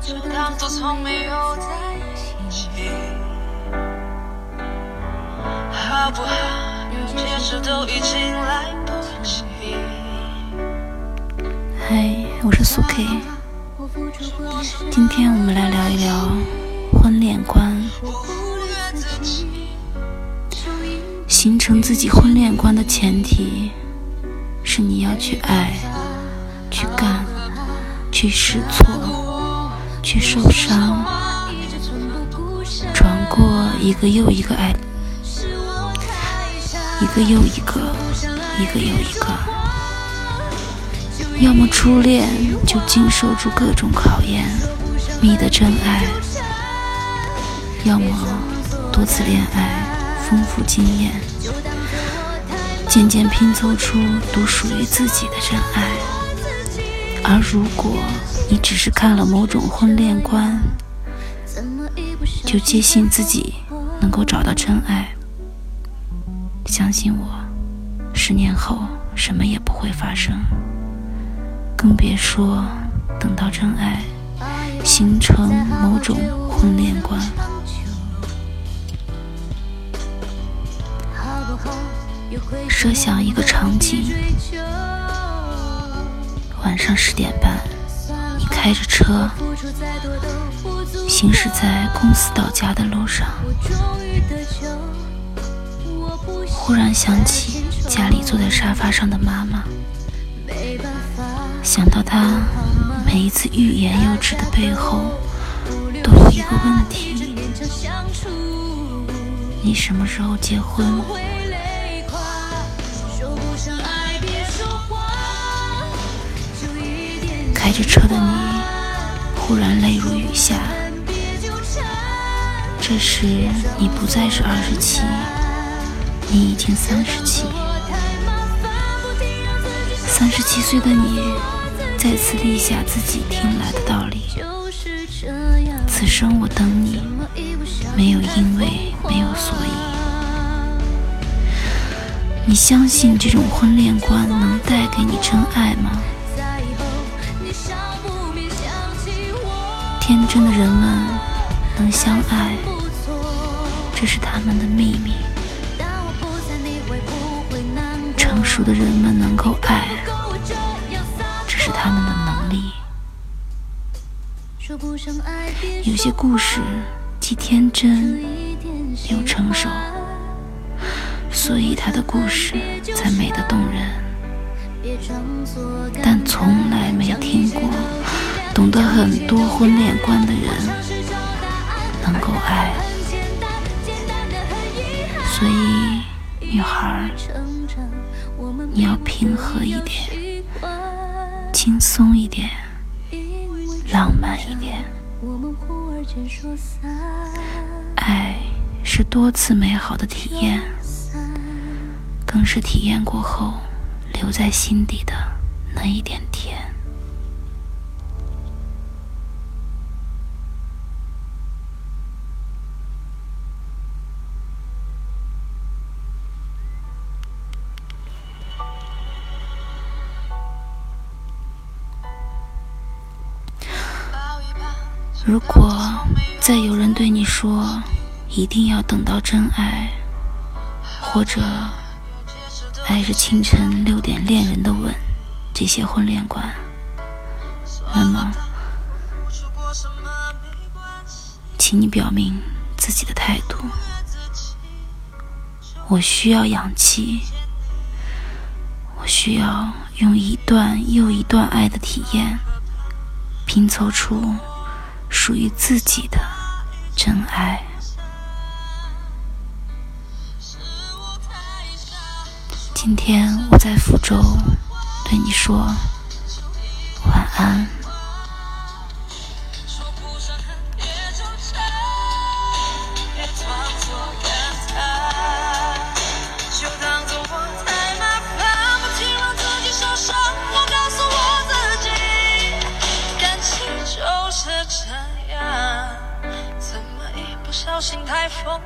就当作从没有在一起，好不好？有解释都已经来不及。嗨，我是苏 K。今天我们来聊一聊婚恋观，形成自己婚恋观的前提是你要去爱、去干、去试错。去受伤，转过一个又一个爱，一个又一个，一个又一个。要么初恋就经受住各种考验，觅得真爱；要么多次恋爱，丰富经验，渐渐拼凑出独属于自己的真爱。而如果你只是看了某种婚恋观，就坚信自己能够找到真爱，相信我，十年后什么也不会发生。更别说等到真爱形成某种婚恋观。设想一个场景：晚上十点半，开着车行驶在公司到家的路上，忽然想起家里坐在沙发上的妈妈。想到她每一次欲言又止的背后，都有一个问题：你什么时候结婚？开着车的你忽然泪如雨下。这时你不再是二十七，你已经三十七。三十七岁的你，再次立下自己听来的道理：此生我等你，没有因为，没有所以。你相信这种婚恋观能带给你真爱吗？天真的人们能相爱，这是他们的秘密；成熟的人们能够爱。这是他们的能力。有些故事既天真又成熟，所以他的故事才美得动人。但从来没听过懂得很多婚恋观的人能够爱。所以，女孩，你要平和一点。轻松一点，浪漫一点。爱是多次美好的体验，更是体验过后留在心底的那一点如果再有人对你说一定要等到真爱，或者爱是清晨六点恋人的吻，这些婚恋观，那么，请你表明自己的态度。我需要氧气，我需要用一段又一段爱的体验拼凑出。属于自己的真爱。今天我在福州对你说晚安。心太疯